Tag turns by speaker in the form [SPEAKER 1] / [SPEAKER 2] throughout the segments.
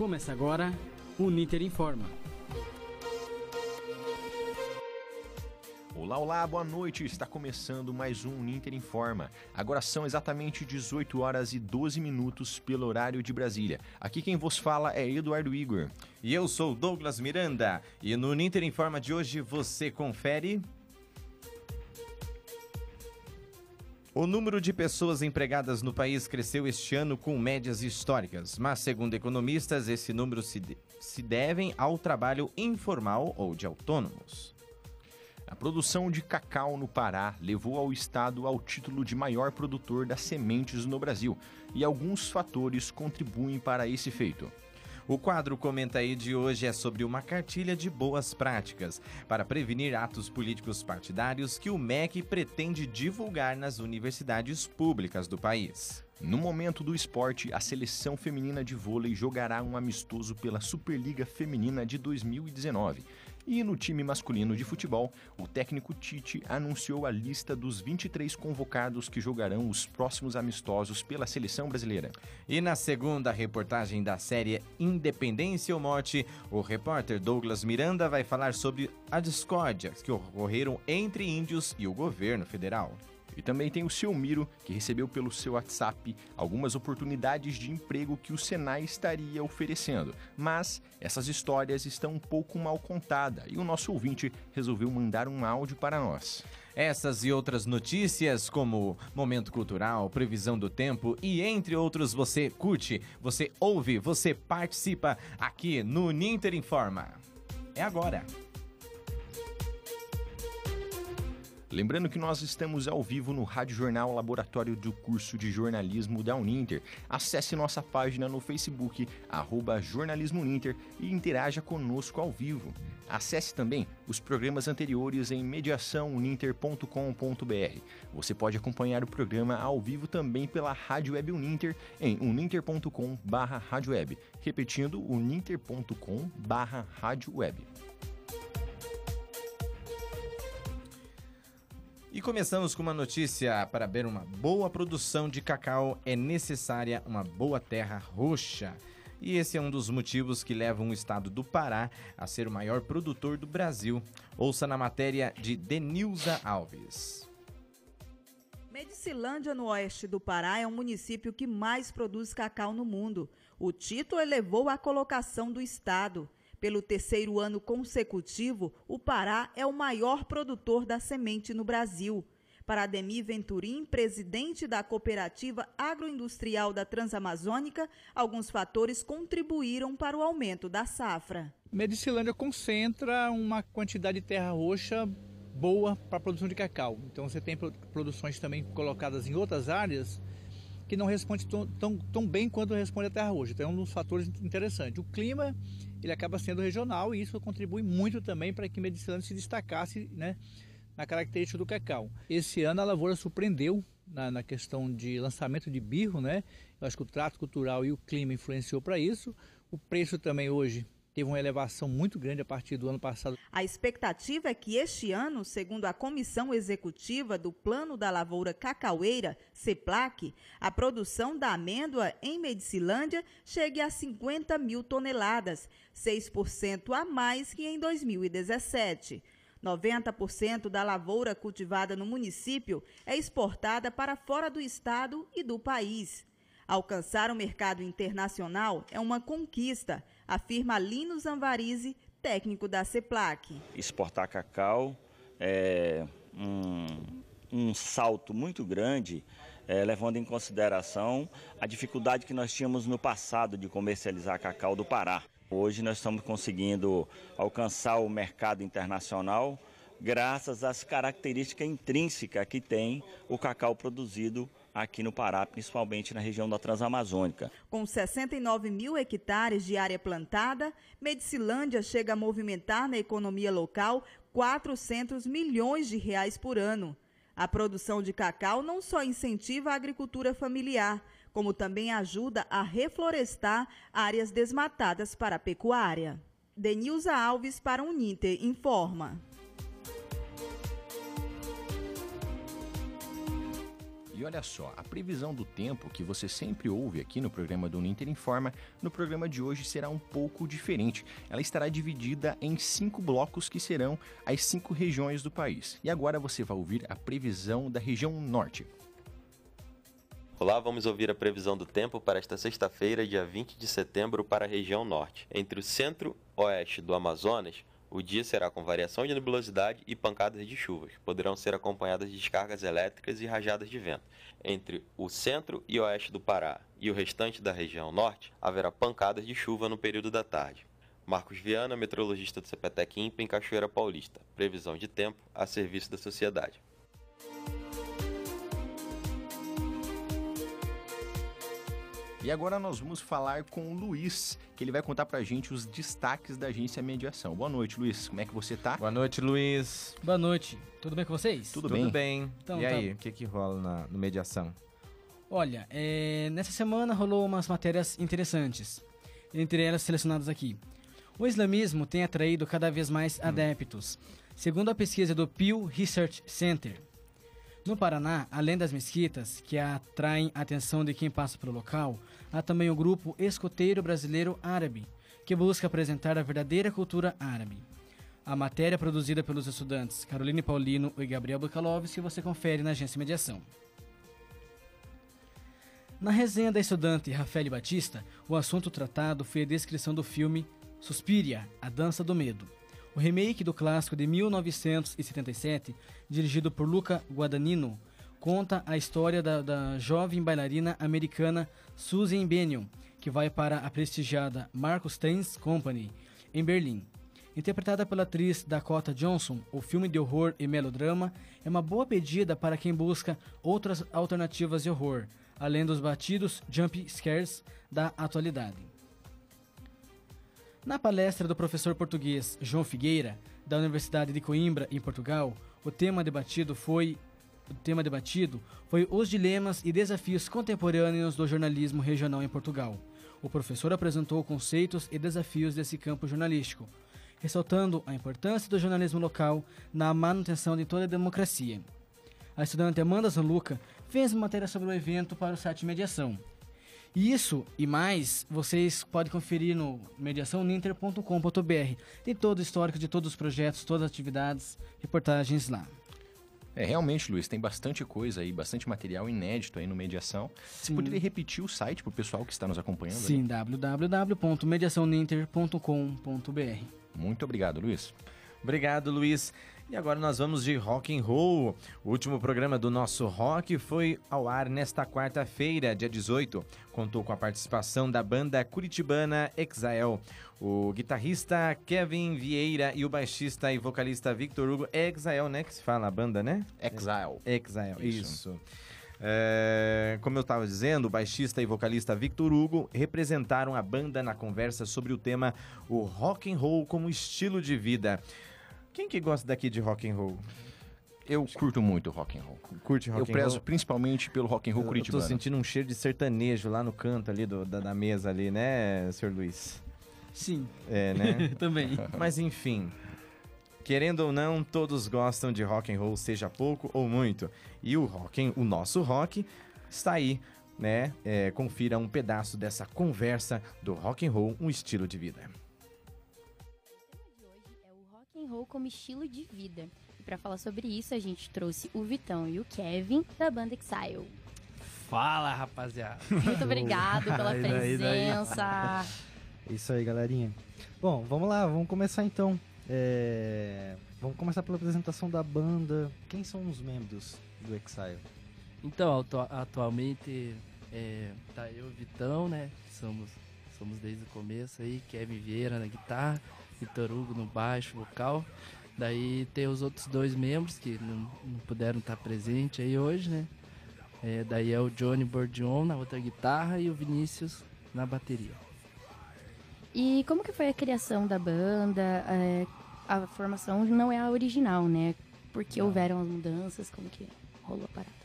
[SPEAKER 1] Começa agora o Ninter Informa.
[SPEAKER 2] Olá, olá, boa noite. Está começando mais um Ninter Informa. Agora são exatamente 18 horas e 12 minutos pelo horário de Brasília. Aqui quem vos fala é Eduardo Igor.
[SPEAKER 3] E eu sou Douglas Miranda. E no Ninter Informa de hoje você confere. O número de pessoas empregadas no país cresceu este ano com médias históricas, mas, segundo economistas, esse número se, de se devem ao trabalho informal ou de autônomos.
[SPEAKER 2] A produção de cacau no Pará levou ao estado ao título de maior produtor das sementes no Brasil, e alguns fatores contribuem para esse feito.
[SPEAKER 3] O quadro Comenta aí de hoje é sobre uma cartilha de boas práticas para prevenir atos políticos partidários que o MEC pretende divulgar nas universidades públicas do país.
[SPEAKER 2] No momento do esporte, a seleção feminina de vôlei jogará um amistoso pela Superliga Feminina de 2019. E no time masculino de futebol, o técnico Tite anunciou a lista dos 23 convocados que jogarão os próximos amistosos pela seleção brasileira.
[SPEAKER 3] E na segunda reportagem da série Independência ou Morte, o repórter Douglas Miranda vai falar sobre as discórdias que ocorreram entre índios e o governo federal.
[SPEAKER 2] E também tem o seu Miro, que recebeu pelo seu WhatsApp algumas oportunidades de emprego que o Senai estaria oferecendo. Mas essas histórias estão um pouco mal contadas e o nosso ouvinte resolveu mandar um áudio para nós.
[SPEAKER 3] Essas e outras notícias, como momento cultural, previsão do tempo e entre outros, você curte, você ouve, você participa aqui no Ninter Informa. É agora!
[SPEAKER 2] Lembrando que nós estamos ao vivo no Rádio Jornal Laboratório do Curso de Jornalismo da Uninter. Acesse nossa página no Facebook, arroba Jornalismo Uninter, e interaja conosco ao vivo. Acesse também os programas anteriores em mediaçãouninter.com.br. Você pode acompanhar o programa ao vivo também pela Rádio Web Uninter em uninter.com/barra Repetindo, uninter.com/barra
[SPEAKER 3] E começamos com uma notícia: para ver uma boa produção de cacau é necessária uma boa terra roxa. E esse é um dos motivos que levam o estado do Pará a ser o maior produtor do Brasil. Ouça na matéria de Denilza Alves.
[SPEAKER 4] Medicilândia, no oeste do Pará, é o município que mais produz cacau no mundo. O título elevou a colocação do estado. Pelo terceiro ano consecutivo, o Pará é o maior produtor da semente no Brasil. Para Ademir Venturim, presidente da Cooperativa Agroindustrial da Transamazônica, alguns fatores contribuíram para o aumento da safra.
[SPEAKER 5] Medicilândia concentra uma quantidade de terra roxa boa para a produção de cacau. Então você tem produções também colocadas em outras áreas que não respondem tão, tão, tão bem quanto responde a terra roxa. Então é um dos fatores interessantes. O clima ele acaba sendo regional e isso contribui muito também para que Medicilândia se destacasse né, na característica do cacau. Esse ano a lavoura surpreendeu na, na, questão de lançamento de birro, né? Eu acho que o trato cultural e o clima influenciou para isso. O preço também hoje teve uma elevação muito grande a partir do ano passado.
[SPEAKER 4] A expectativa é que este ano, segundo a comissão executiva do Plano da Lavoura Cacaueira, CEPLAC, a produção da amêndoa em Medicilândia chegue a 50 mil toneladas, 6% a mais que em 2017. 90% da lavoura cultivada no município é exportada para fora do estado e do país. Alcançar o mercado internacional é uma conquista, afirma Lino Zanvarize, técnico da CEPLAC.
[SPEAKER 6] Exportar cacau é um, um salto muito grande, é, levando em consideração a dificuldade que nós tínhamos no passado de comercializar cacau do Pará. Hoje nós estamos conseguindo alcançar o mercado internacional graças às características intrínsecas que tem o cacau produzido aqui no Pará, principalmente na região da Transamazônica.
[SPEAKER 4] Com 69 mil hectares de área plantada, Medicilândia chega a movimentar na economia local 400 milhões de reais por ano. A produção de cacau não só incentiva a agricultura familiar, como também ajuda a reflorestar áreas desmatadas para a pecuária. Denilza Alves para o Uninter informa.
[SPEAKER 2] E olha só, a previsão do tempo que você sempre ouve aqui no programa do Uninter Informa, no programa de hoje será um pouco diferente. Ela estará dividida em cinco blocos que serão as cinco regiões do país. E agora você vai ouvir a previsão da região norte.
[SPEAKER 7] Olá, vamos ouvir a previsão do tempo para esta sexta-feira, dia 20 de setembro, para a região norte. Entre o centro-oeste do Amazonas, o dia será com variação de nebulosidade e pancadas de chuvas. Poderão ser acompanhadas de descargas elétricas e rajadas de vento. Entre o centro e oeste do Pará e o restante da região norte, haverá pancadas de chuva no período da tarde. Marcos Viana, meteorologista do CPTEC INPE em Cachoeira Paulista. Previsão de tempo a serviço da sociedade.
[SPEAKER 2] E agora nós vamos falar com o Luiz, que ele vai contar pra gente os destaques da agência Mediação. Boa noite, Luiz. Como é que você tá?
[SPEAKER 3] Boa noite, Luiz.
[SPEAKER 8] Boa noite. Tudo bem com vocês?
[SPEAKER 2] Tudo,
[SPEAKER 3] Tudo
[SPEAKER 2] bem?
[SPEAKER 3] bem?
[SPEAKER 8] Então,
[SPEAKER 3] e
[SPEAKER 8] tá.
[SPEAKER 3] aí, o que que rola na, no mediação?
[SPEAKER 8] Olha, é, nessa semana rolou umas matérias interessantes, entre elas selecionadas aqui. O islamismo tem atraído cada vez mais adeptos, segundo a pesquisa do Pew Research Center. No Paraná, além das mesquitas, que atraem a atenção de quem passa pelo local, há também o grupo Escoteiro Brasileiro Árabe, que busca apresentar a verdadeira cultura árabe. A matéria produzida pelos estudantes Caroline Paulino e Gabriel Bukalovski você confere na agência Mediação. Na resenha da estudante Rafael Batista, o assunto tratado foi a descrição do filme Suspiria, A Dança do Medo. O remake do clássico de 1977, dirigido por Luca Guadagnino, conta a história da, da jovem bailarina americana Susan Bennion, que vai para a prestigiada Marcus Dance Company, em Berlim. Interpretada pela atriz Dakota Johnson, o filme de horror e melodrama é uma boa pedida para quem busca outras alternativas de horror, além dos batidos jump scares da atualidade. Na palestra do professor português João Figueira, da Universidade de Coimbra, em Portugal, o tema debatido foi o tema debatido foi os dilemas e desafios contemporâneos do jornalismo regional em Portugal. O professor apresentou conceitos e desafios desse campo jornalístico, ressaltando a importância do jornalismo local na manutenção de toda a democracia. A estudante Amanda Zanluca fez matéria sobre o evento para o site Mediação. Isso e mais vocês podem conferir no mediaçãoninter.com.br. Tem todo o histórico de todos os projetos, todas as atividades, reportagens lá.
[SPEAKER 2] É, realmente, Luiz, tem bastante coisa aí, bastante material inédito aí no Mediação. Você
[SPEAKER 8] Sim.
[SPEAKER 2] poderia repetir o site pro pessoal que está nos acompanhando?
[SPEAKER 8] Sim, www.mediaçãoninter.com.br.
[SPEAKER 2] Muito obrigado, Luiz.
[SPEAKER 3] Obrigado, Luiz. E agora nós vamos de rock and roll. O último programa do nosso rock foi ao ar nesta quarta-feira, dia 18. Contou com a participação da banda curitibana Exile. O guitarrista Kevin Vieira e o baixista e vocalista Victor Hugo. É Exile, né? Que se fala a banda, né?
[SPEAKER 2] Exile.
[SPEAKER 3] Exile,
[SPEAKER 2] Isso.
[SPEAKER 3] isso. É, como eu estava dizendo, o baixista e vocalista Victor Hugo representaram a banda na conversa sobre o tema o rock and roll como estilo de vida. Quem que gosta daqui de rock and roll?
[SPEAKER 2] Eu curto muito rock and roll.
[SPEAKER 3] Curte rock
[SPEAKER 2] eu
[SPEAKER 3] and
[SPEAKER 2] prezo
[SPEAKER 3] roll?
[SPEAKER 2] principalmente pelo rock and roll
[SPEAKER 3] Eu- Eu
[SPEAKER 2] curitibano.
[SPEAKER 3] tô sentindo um cheiro de sertanejo lá no canto ali do- da, da mesa ali, né, senhor Luiz?
[SPEAKER 8] Sim,
[SPEAKER 3] É, né?
[SPEAKER 8] também.
[SPEAKER 3] Mas enfim, querendo ou não, todos gostam de rock and roll, seja pouco ou muito. E o rock, o nosso rock, está aí, né? É, confira um pedaço dessa conversa do rock and roll, um estilo de vida.
[SPEAKER 9] Roll como estilo de vida. E para falar sobre isso, a gente trouxe o Vitão e o Kevin da banda Exile.
[SPEAKER 10] Fala, rapaziada.
[SPEAKER 9] Muito obrigado pela
[SPEAKER 10] Daí, daí, daí.
[SPEAKER 9] presença.
[SPEAKER 11] Isso aí, galerinha. Bom, vamos lá, vamos começar então. É, Vamos começar pela apresentação da banda. Quem são os membros do Exile?
[SPEAKER 10] Então, atu- atualmente é, tá eu e o Vitão, né? Somos, somos desde o começo aí, Kevin Vieira na guitarra, Vitor Hugo no baixo, vocal. Daí tem os outros dois membros que não, não puderam estar presentes aí hoje, né? É, daí é o Johnny Bordion na outra guitarra e o Vinícius na bateria.
[SPEAKER 9] E como que foi a criação da banda? É, a formação não é a original, né? Porque houveram as mudanças, como que rolou a parada?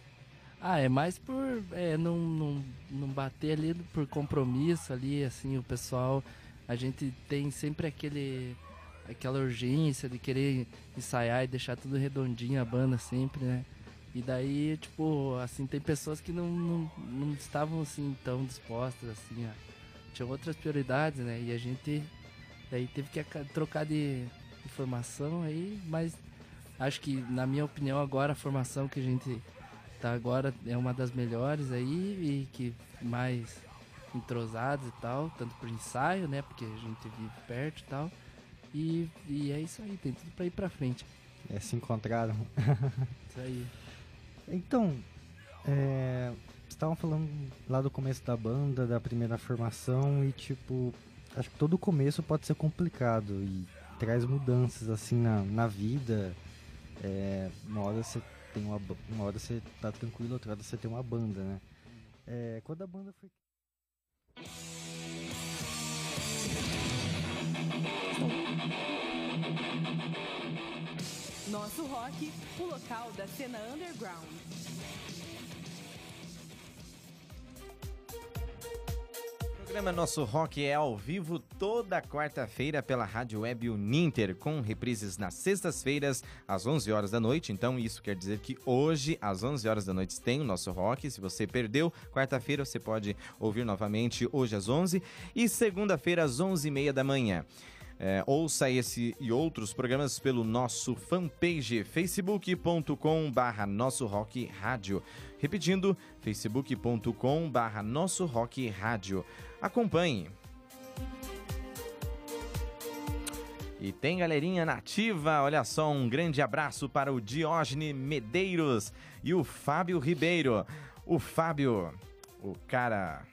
[SPEAKER 10] Ah, é mais por é, não, não, não bater ali por compromisso ali, assim, o pessoal, a gente tem sempre aquele aquela urgência de querer ensaiar e deixar tudo redondinho a banda sempre, né? E daí, tipo, assim, tem pessoas que não, não, não estavam assim tão dispostas, assim, a, tinham outras prioridades, né? E a gente daí teve que trocar de informação aí, mas acho que, na minha opinião, agora a formação que a gente tá agora é uma das melhores aí e que mais entrosados e tal, tanto pro ensaio, né? Porque a gente vive perto e tal. E, e é isso aí, tem tudo pra ir pra frente.
[SPEAKER 11] É, se encontraram.
[SPEAKER 10] isso aí.
[SPEAKER 11] Então, é, estavam falando lá do começo da banda, da primeira formação e tipo, acho que todo começo pode ser complicado e traz mudanças assim na, na vida. É, uma hora você tem uma, uma hora você tá tranquilo, outra hora você tem uma banda, né? É, quando a banda foi
[SPEAKER 12] nosso rock, o local da cena underground.
[SPEAKER 3] O programa Nosso Rock é ao vivo toda quarta-feira pela Rádio Web Uninter, com reprises nas sextas-feiras às 11 horas da noite. Então, isso quer dizer que hoje, às 11 horas da noite, tem o Nosso Rock. Se você perdeu, quarta-feira você pode ouvir novamente hoje às 11 e segunda-feira às 11h30 da manhã. É, ouça esse e outros programas pelo nosso fanpage facebook.com barra nosso rock rádio. Repetindo, facebook.com barra nosso rock rádio. Acompanhe. E tem galerinha nativa, olha só, um grande abraço para o Diógenes Medeiros e o Fábio Ribeiro. O Fábio, o cara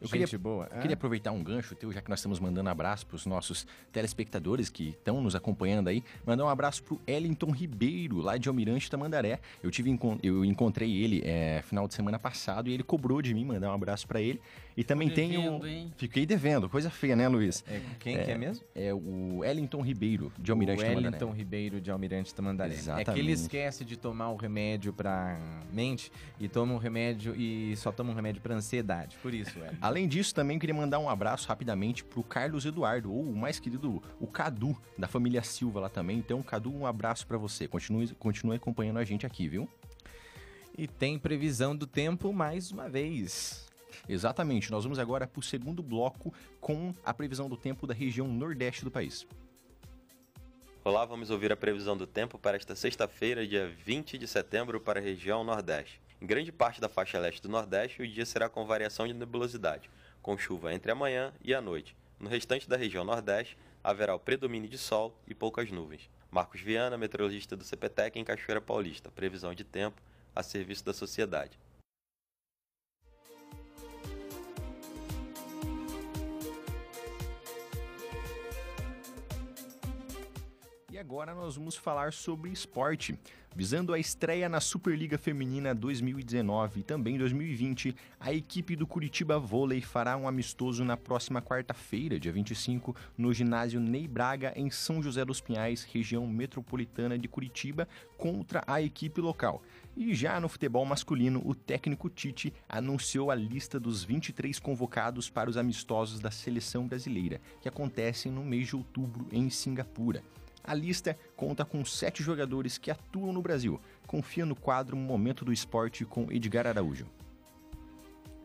[SPEAKER 2] eu Gente queria, boa. É? queria aproveitar um gancho teu, já que nós estamos mandando abraço para os nossos telespectadores que estão nos acompanhando aí. Mandar um abraço para o Ellington Ribeiro, lá de Almirante Tamandaré. Eu tive eu encontrei ele é, final de semana passado e ele cobrou de mim mandar um abraço para ele. E também tenho. Fiquei devendo, coisa feia, né, Luiz?
[SPEAKER 3] É, quem é, que é mesmo?
[SPEAKER 2] É o Ellington Ribeiro, de Almirante
[SPEAKER 3] o
[SPEAKER 2] Tamandaré.
[SPEAKER 3] Wellington Ribeiro, de Almirante Tamandaré. Exatamente. É que ele esquece de tomar o remédio para mente e toma um remédio e só toma um remédio para ansiedade. Por isso, Wellington.
[SPEAKER 2] Além disso, também queria mandar um abraço rapidamente pro Carlos Eduardo, ou o mais querido, o Cadu, da família Silva lá também. Então, Cadu, um abraço para você. Continue, continue acompanhando a gente aqui, viu?
[SPEAKER 3] E tem previsão do tempo mais uma vez.
[SPEAKER 2] Exatamente, nós vamos agora para o segundo bloco com a previsão do tempo da região nordeste do país.
[SPEAKER 7] Olá, vamos ouvir a previsão do tempo para esta sexta-feira, dia 20 de setembro, para a região Nordeste. Em grande parte da faixa leste do Nordeste, o dia será com variação de nebulosidade, com chuva entre a manhã e a noite. No restante da região Nordeste, haverá o predomínio de sol e poucas nuvens. Marcos Viana, meteorologista do CPTEC em Cachoeira Paulista. Previsão de tempo a serviço da sociedade.
[SPEAKER 2] E agora nós vamos falar sobre esporte. Visando a estreia na Superliga Feminina 2019 e também 2020, a equipe do Curitiba Vôlei fará um amistoso na próxima quarta-feira, dia 25, no ginásio Ney Braga, em São José dos Pinhais, região metropolitana de Curitiba, contra a equipe local. E já no futebol masculino, o técnico Tite anunciou a lista dos 23 convocados para os amistosos da seleção brasileira, que acontecem no mês de outubro em Singapura. A lista conta com sete jogadores que atuam no Brasil. Confia no quadro Momento do Esporte com Edgar Araújo.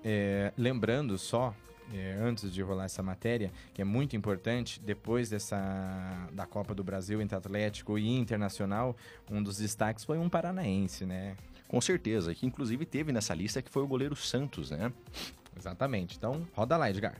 [SPEAKER 3] É, lembrando só, é, antes de rolar essa matéria, que é muito importante, depois dessa da Copa do Brasil entre Atlético e Internacional, um dos destaques foi um paranaense, né?
[SPEAKER 2] Com certeza, que inclusive teve nessa lista que foi o goleiro Santos, né?
[SPEAKER 3] Exatamente. Então, roda lá, Edgar.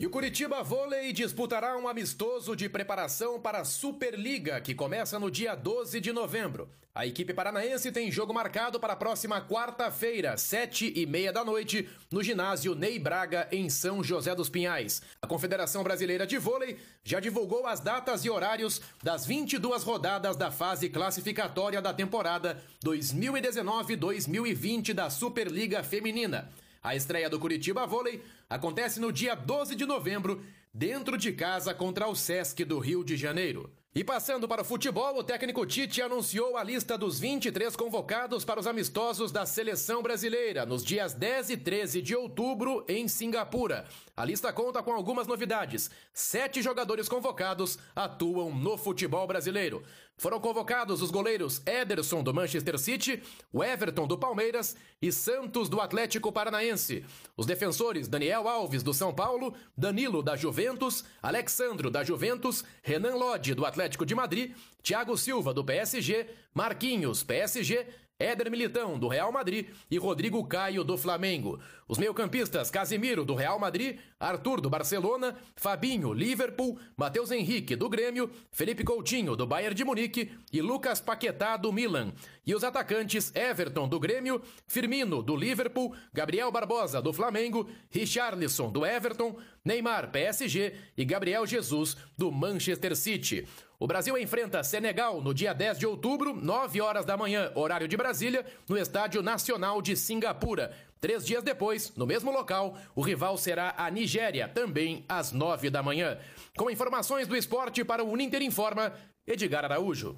[SPEAKER 13] E o Curitiba Vôlei disputará um amistoso de preparação para a Superliga, que começa no dia 12 de novembro. A equipe paranaense tem jogo marcado para a próxima quarta-feira, sete e meia da noite, no ginásio Ney Braga, em São José dos Pinhais. A Confederação Brasileira de Vôlei já divulgou as datas e horários das 22 rodadas da fase classificatória da temporada 2019-2020 da Superliga Feminina. A estreia do Curitiba Vôlei acontece no dia 12 de novembro, dentro de casa contra o Sesc do Rio de Janeiro. E passando para o futebol, o técnico Tite anunciou a lista dos 23 convocados para os amistosos da seleção brasileira nos dias 10 e 13 de outubro em Singapura. A lista conta com algumas novidades. Sete jogadores convocados atuam no futebol brasileiro. Foram convocados os goleiros Ederson do Manchester City, o Everton do Palmeiras e Santos do Atlético Paranaense. Os defensores Daniel Alves do São Paulo, Danilo da Juventus, Alexandro da Juventus, Renan Lodge do Atlético de Madrid, Thiago Silva do PSG, Marquinhos PSG Éder Militão, do Real Madrid, e Rodrigo Caio, do Flamengo. Os meio-campistas Casimiro, do Real Madrid, Arthur, do Barcelona, Fabinho, Liverpool, Matheus Henrique, do Grêmio, Felipe Coutinho, do Bayern de Munique e Lucas Paquetá, do Milan. E os atacantes Everton, do Grêmio, Firmino, do Liverpool, Gabriel Barbosa, do Flamengo, Richarlison, do Everton, Neymar, PSG e Gabriel Jesus, do Manchester City. O Brasil enfrenta Senegal no dia 10 de outubro, 9 horas da manhã, horário de Brasília, no Estádio Nacional de Singapura. Três dias depois, no mesmo local, o rival será a Nigéria, também às 9 da manhã. Com informações do esporte para o Uninter Informa, Edgar Araújo.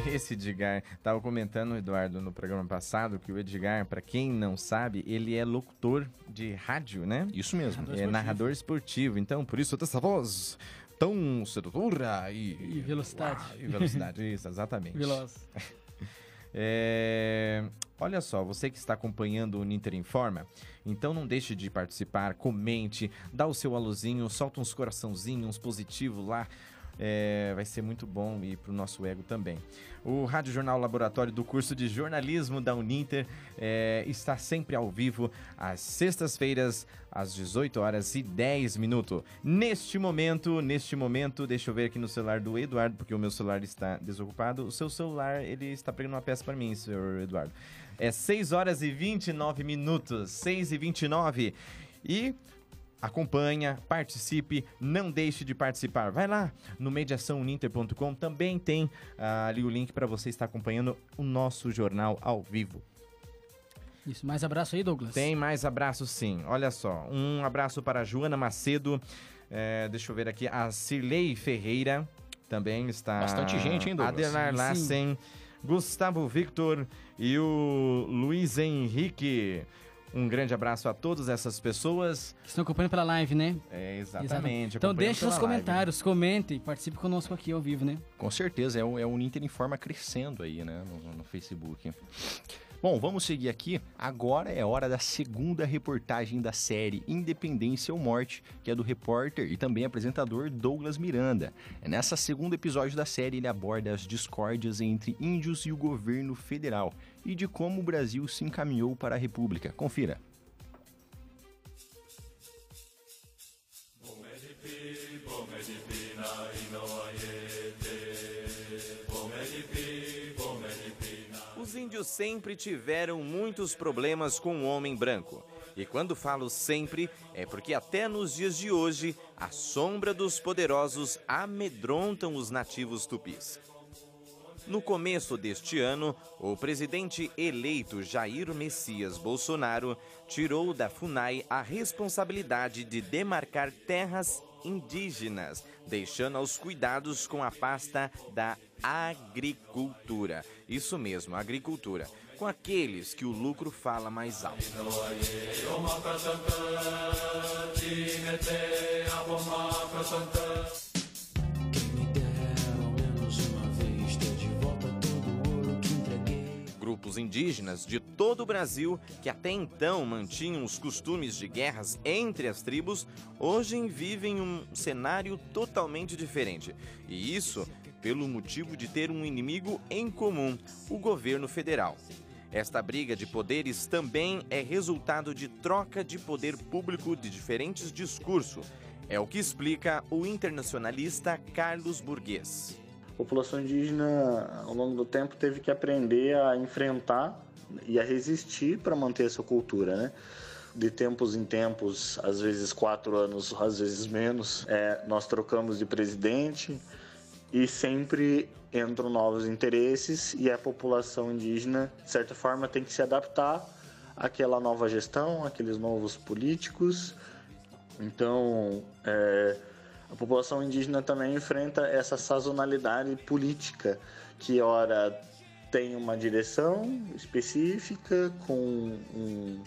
[SPEAKER 3] Esse Edgar, tava comentando, Eduardo, no programa passado, que o Edgar, para quem não sabe, ele é locutor de rádio, né?
[SPEAKER 2] Isso mesmo.
[SPEAKER 3] é narrador esportivo. Então, por isso, toda essa voz tão sedutora e...
[SPEAKER 8] E velocidade.
[SPEAKER 3] Uau, e velocidade, isso, exatamente.
[SPEAKER 8] Veloz.
[SPEAKER 3] É, olha só, você que está acompanhando o Ninter Informa, então não deixe de participar, comente, dá o seu alôzinho, solta uns coraçãozinhos, uns positivos lá. É, vai ser muito bom e para o nosso ego também. O Rádio Jornal Laboratório do curso de jornalismo da Uninter é, está sempre ao vivo às sextas-feiras, às 18 horas e 10 minutos. Neste momento, neste momento, deixa eu ver aqui no celular do Eduardo, porque o meu celular está desocupado. O seu celular, ele está pregando uma peça para mim, senhor Eduardo. É 6 horas e 29 minutos, 6 e 29. E acompanha, participe, não deixe de participar. Vai lá no mediaçãouninter.com, também tem ah, ali o link para você estar acompanhando o nosso jornal ao vivo.
[SPEAKER 8] Isso, mais abraço aí, Douglas.
[SPEAKER 3] Tem mais abraço sim. Olha só, um abraço para a Joana Macedo, é, deixa eu ver aqui, a Cirlei Ferreira também está.
[SPEAKER 2] Bastante gente, hein, Douglas?
[SPEAKER 3] Adelar. Lassen, Gustavo Victor e o Luiz Henrique. Um grande abraço a todas essas pessoas.
[SPEAKER 8] Que estão acompanhando pela live, né?
[SPEAKER 3] É, exatamente.
[SPEAKER 8] Então
[SPEAKER 3] acompanhando
[SPEAKER 8] deixe seus
[SPEAKER 3] pela live.
[SPEAKER 8] comentários, comente, participe conosco aqui ao vivo, né?
[SPEAKER 2] Com certeza, é o, é o Uninter Informa crescendo aí, né, no, no Facebook. Bom, vamos seguir aqui. Agora é hora da segunda reportagem da série Independência ou Morte, que é do repórter e também apresentador Douglas Miranda. É Nessa segundo episódio da série, ele aborda as discórdias entre índios e o governo federal e de como o Brasil se encaminhou para a República. Confira.
[SPEAKER 3] Os índios sempre tiveram muitos problemas com o homem branco. E quando falo sempre, é porque até nos dias de hoje, a sombra dos poderosos amedrontam os nativos tupis. No começo deste ano, o presidente eleito Jair Messias Bolsonaro tirou da FUNAI a responsabilidade de demarcar terras indígenas, deixando aos cuidados com a pasta da agricultura. Isso mesmo, agricultura. Com aqueles que o lucro fala mais alto. Grupos indígenas de todo o Brasil, que até então mantinham os costumes de guerras entre as tribos, hoje vivem um cenário totalmente diferente. E isso pelo motivo de ter um inimigo em comum, o governo federal. Esta briga de poderes também é resultado de troca de poder público de diferentes discursos. É o que explica o internacionalista Carlos Burguês.
[SPEAKER 14] A população indígena, ao longo do tempo, teve que aprender a enfrentar e a resistir para manter essa cultura, né? De tempos em tempos, às vezes quatro anos, às vezes menos, é, nós trocamos de presidente e sempre entram novos interesses e a população indígena, de certa forma, tem que se adaptar àquela nova gestão, àqueles novos políticos. Então, é, a população indígena também enfrenta essa sazonalidade política, que ora tem uma direção específica, com um,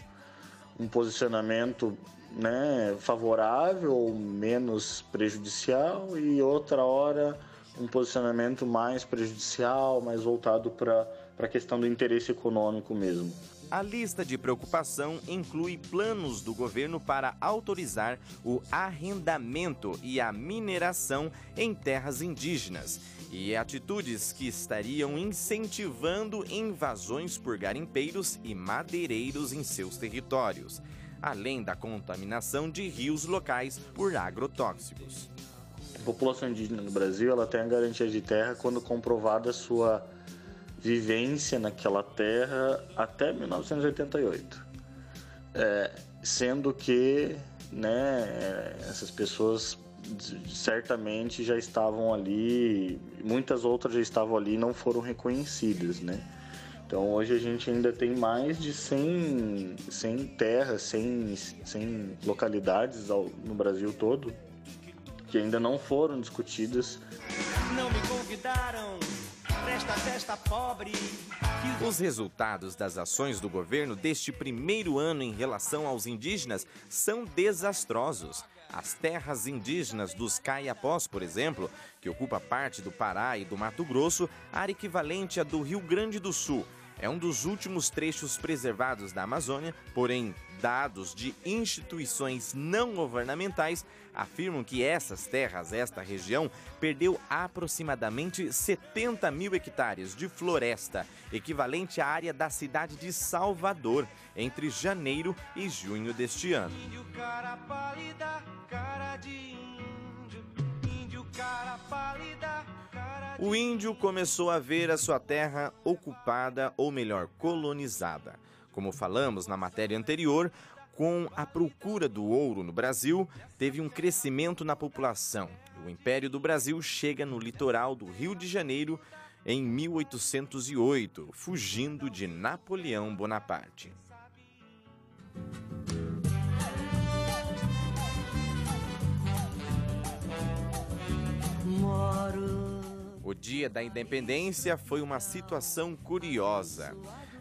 [SPEAKER 14] um posicionamento né, favorável ou menos prejudicial e outra hora um posicionamento mais prejudicial, mais voltado para a questão do interesse econômico mesmo.
[SPEAKER 3] A lista de preocupação inclui planos do governo para autorizar o arrendamento e a mineração em terras indígenas e atitudes que estariam incentivando invasões por garimpeiros e madeireiros em seus territórios, além da contaminação de rios locais por agrotóxicos.
[SPEAKER 14] A população indígena no Brasil ela tem a garantia de terra quando comprovada sua vivência naquela terra até 1988. É, sendo que né, essas pessoas certamente já estavam ali, muitas outras já estavam ali e não foram reconhecidas, né? Então hoje a gente ainda tem mais de 100, 100 terras, 100, 100 localidades no Brasil todo que ainda não foram discutidas. Não me convidaram
[SPEAKER 3] Presta festa pobre. Os resultados das ações do governo deste primeiro ano em relação aos indígenas são desastrosos. As terras indígenas dos Caiapós, por exemplo, que ocupa parte do Pará e do Mato Grosso, área equivalente à do Rio Grande do Sul, é um dos últimos trechos preservados da Amazônia, porém, dados de instituições não governamentais afirmam que essas terras, esta região, perdeu aproximadamente 70 mil hectares de floresta, equivalente à área da cidade de Salvador, entre janeiro e junho deste ano. O índio começou a ver a sua terra ocupada, ou melhor, colonizada. Como falamos na matéria anterior, com a procura do ouro no Brasil, teve um crescimento na população. O Império do Brasil chega no litoral do Rio de Janeiro em 1808, fugindo de Napoleão Bonaparte. Moro o dia da independência foi uma situação curiosa.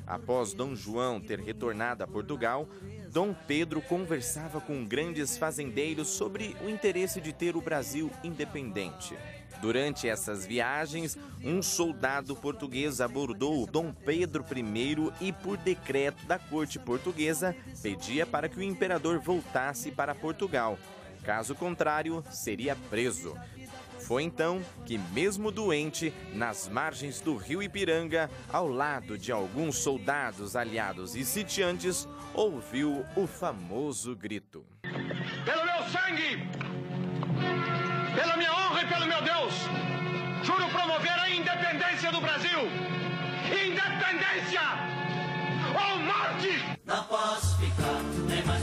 [SPEAKER 3] Após Dom João ter retornado a Portugal, Dom Pedro conversava com grandes fazendeiros sobre o interesse de ter o Brasil independente. Durante essas viagens, um soldado português abordou Dom Pedro I e, por decreto da corte portuguesa, pedia para que o imperador voltasse para Portugal. Caso contrário, seria preso. Foi então que, mesmo doente, nas margens do rio Ipiranga, ao lado de alguns soldados aliados e sitiantes, ouviu o famoso grito:
[SPEAKER 15] Pelo meu sangue, pela minha honra e pelo meu Deus, juro promover a independência do Brasil! Independência ou morte! Não posso ficar nem mais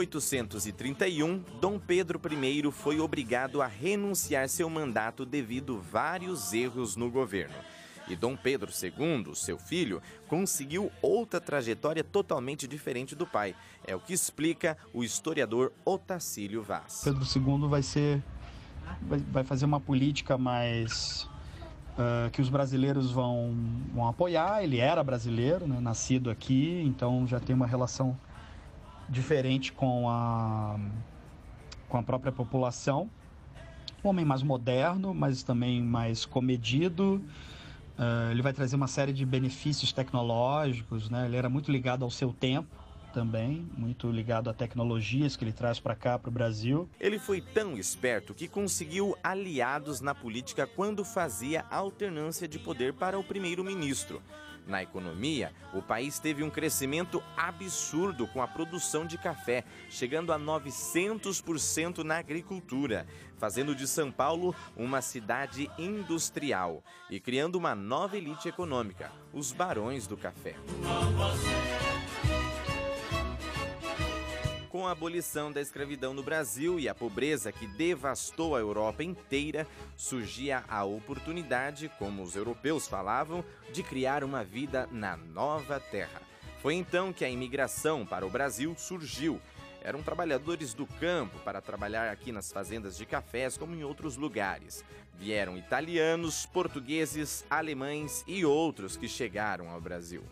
[SPEAKER 3] 1831, Dom Pedro I foi obrigado a renunciar seu mandato devido vários erros no governo. E Dom Pedro II, seu filho, conseguiu outra trajetória totalmente diferente do pai. É o que explica o historiador Otacílio Vaz.
[SPEAKER 16] Pedro II vai ser vai fazer uma política mais uh, que os brasileiros vão, vão apoiar. Ele era brasileiro, né, nascido aqui, então já tem uma relação diferente com a, com a própria população. Um homem mais moderno, mas também mais comedido. Uh, ele vai trazer uma série de benefícios tecnológicos, né? Ele era muito ligado ao seu tempo também, muito ligado a tecnologias que ele traz para cá, para o Brasil.
[SPEAKER 3] Ele foi tão esperto que conseguiu aliados na política quando fazia alternância de poder para o primeiro-ministro. Na economia, o país teve um crescimento absurdo com a produção de café, chegando a 900% na agricultura, fazendo de São Paulo uma cidade industrial e criando uma nova elite econômica, os barões do café. A abolição da escravidão no Brasil e a pobreza que devastou a Europa inteira, surgia a oportunidade, como os europeus falavam, de criar uma vida na nova terra. Foi então que a imigração para o Brasil surgiu. Eram trabalhadores do campo para trabalhar aqui nas fazendas de cafés, como em outros lugares. Vieram italianos, portugueses, alemães e outros que chegaram ao Brasil.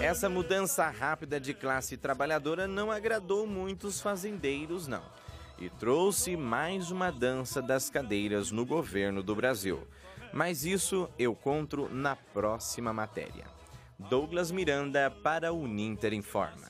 [SPEAKER 3] Essa mudança rápida de classe trabalhadora não agradou muitos fazendeiros, não. E trouxe mais uma dança das cadeiras no governo do Brasil. Mas isso eu conto na próxima matéria. Douglas Miranda para o Ninter Informa.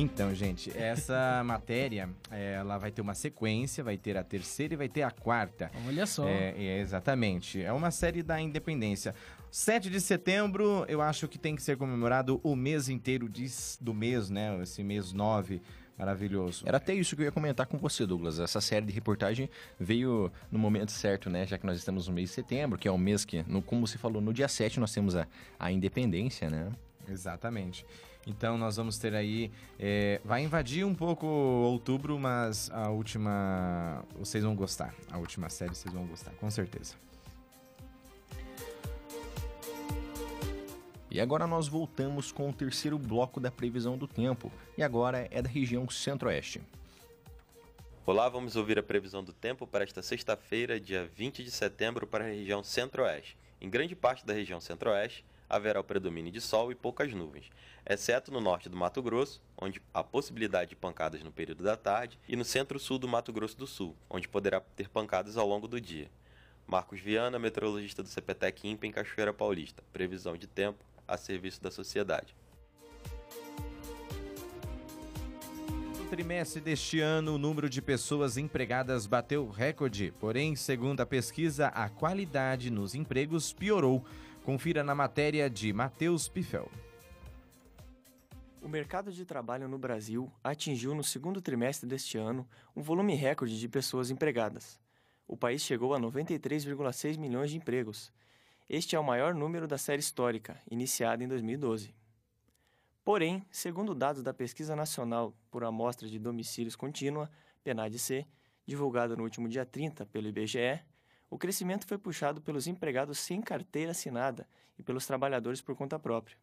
[SPEAKER 3] Então, gente, essa matéria, ela vai ter uma sequência, vai ter a terceira e vai ter a quarta.
[SPEAKER 8] Olha só.
[SPEAKER 3] É, é, exatamente. É uma série da independência. 7 de setembro, eu acho que tem que ser comemorado o mês inteiro de, do mês, né? Esse mês 9. Maravilhoso.
[SPEAKER 2] Era até isso que eu ia comentar com você, Douglas. Essa série de reportagem veio no momento certo, né? Já que nós estamos no mês de setembro, que é o mês que, no, como você falou, no dia 7 nós temos a, a independência, né?
[SPEAKER 3] Exatamente. Então nós vamos ter aí. É, vai invadir um pouco outubro, mas a última. Vocês vão gostar. A última série vocês vão gostar, com certeza.
[SPEAKER 2] E agora nós voltamos com o terceiro bloco da previsão do tempo. E agora é da região centro-oeste.
[SPEAKER 7] Olá, vamos ouvir a previsão do tempo para esta sexta-feira, dia 20 de setembro, para a região centro-oeste. Em grande parte da região centro-oeste, haverá o predomínio de sol e poucas nuvens, exceto no norte do Mato Grosso, onde há possibilidade de pancadas no período da tarde, e no centro-sul do Mato Grosso do Sul, onde poderá ter pancadas ao longo do dia. Marcos Viana, meteorologista do CPTEC INPE em Cachoeira Paulista. Previsão de tempo a serviço da sociedade.
[SPEAKER 3] No trimestre deste ano, o número de pessoas empregadas bateu recorde, porém, segundo a pesquisa, a qualidade nos empregos piorou. Confira na matéria de Matheus Piffel.
[SPEAKER 17] O mercado de trabalho no Brasil atingiu no segundo trimestre deste ano um volume recorde de pessoas empregadas. O país chegou a 93,6 milhões de empregos, este é o maior número da série histórica, iniciada em 2012. Porém, segundo dados da Pesquisa Nacional por Amostra de Domicílios Contínua, PNAD-C, divulgada no último dia 30 pelo IBGE, o crescimento foi puxado pelos empregados sem carteira assinada e pelos trabalhadores por conta própria.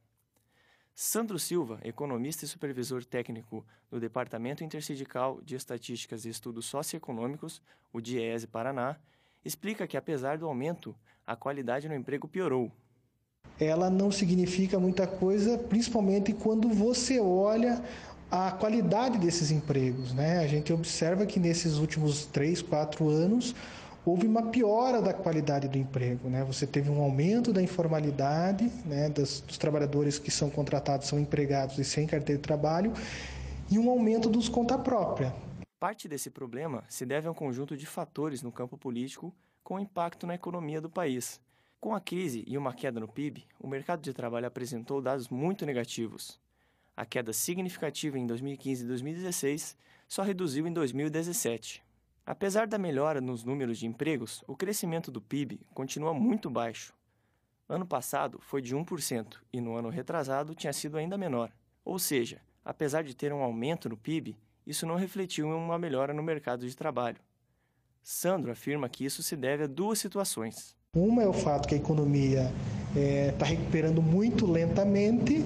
[SPEAKER 17] Sandro Silva, economista e supervisor técnico do Departamento Intersindical de Estatísticas e Estudos Socioeconômicos, o DIESE Paraná, explica que, apesar do aumento, a qualidade no emprego piorou.
[SPEAKER 18] Ela não significa muita coisa, principalmente quando você olha a qualidade desses empregos. Né? A gente observa que nesses últimos três, quatro anos houve uma piora da qualidade do emprego. Né? Você teve um aumento da informalidade, né? dos, dos trabalhadores que são contratados, são empregados e sem carteira de trabalho, e um aumento dos conta própria.
[SPEAKER 17] Parte desse problema se deve a um conjunto de fatores no campo político com impacto na economia do país. Com a crise e uma queda no PIB, o mercado de trabalho apresentou dados muito negativos. A queda significativa em 2015 e 2016 só reduziu em 2017. Apesar da melhora nos números de empregos, o crescimento do PIB continua muito baixo. Ano passado foi de 1% e no ano retrasado tinha sido ainda menor. Ou seja, apesar de ter um aumento no PIB, isso não refletiu em uma melhora no mercado de trabalho. Sandro afirma que isso se deve a duas situações.
[SPEAKER 18] Uma é o fato que a economia está é, tá recuperando muito lentamente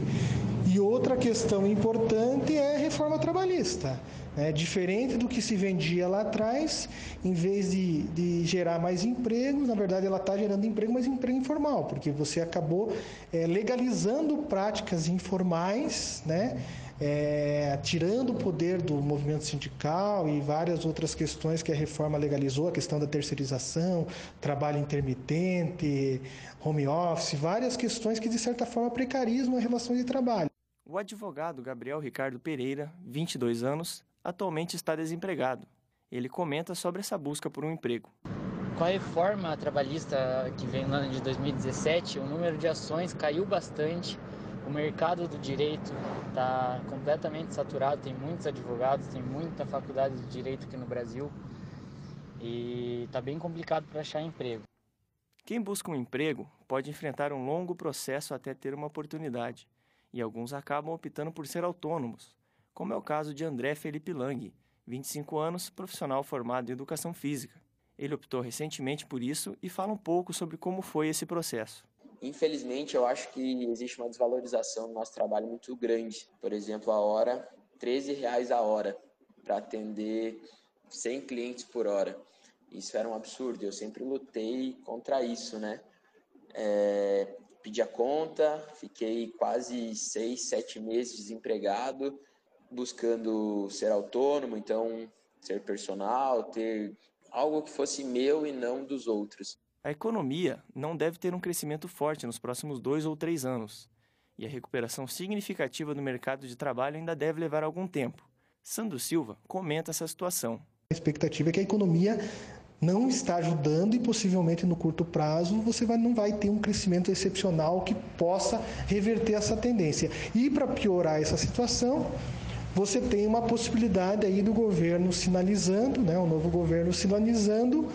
[SPEAKER 18] e outra questão importante é a reforma trabalhista. É, diferente do que se vendia lá atrás, em vez de, de gerar mais emprego, na verdade ela está gerando emprego, mas emprego informal, porque você acabou é, legalizando práticas informais, né? é, tirando o poder do movimento sindical e várias outras questões que a reforma legalizou, a questão da terceirização, trabalho intermitente, home office, várias questões que de certa forma precarizam a relação de trabalho.
[SPEAKER 17] O advogado Gabriel Ricardo Pereira, 22 anos, atualmente está desempregado. Ele comenta sobre essa busca por um emprego.
[SPEAKER 19] Com a reforma trabalhista que vem no ano de 2017, o número de ações caiu bastante o mercado do direito está completamente saturado, tem muitos advogados, tem muita faculdade de direito aqui no Brasil e está bem complicado para achar emprego.
[SPEAKER 17] Quem busca um emprego pode enfrentar um longo processo até ter uma oportunidade, e alguns acabam optando por ser autônomos, como é o caso de André Felipe Lang, 25 anos, profissional formado em educação física. Ele optou recentemente por isso e fala um pouco sobre como foi esse processo.
[SPEAKER 20] Infelizmente, eu acho que existe uma desvalorização do nosso trabalho muito grande. Por exemplo, a hora 13 reais a hora para atender 100 clientes por hora. Isso era um absurdo, eu sempre lutei contra isso, né? É, pedi a conta, fiquei quase seis, sete meses desempregado, buscando ser autônomo, então ser personal, ter algo que fosse meu e não dos outros.
[SPEAKER 17] A economia não deve ter um crescimento forte nos próximos dois ou três anos, e a recuperação significativa do mercado de trabalho ainda deve levar algum tempo. Sandro Silva comenta essa situação.
[SPEAKER 18] A expectativa é que a economia não está ajudando e possivelmente no curto prazo você vai, não vai ter um crescimento excepcional que possa reverter essa tendência. E para piorar essa situação, você tem uma possibilidade aí do governo sinalizando, né, o novo governo sinalizando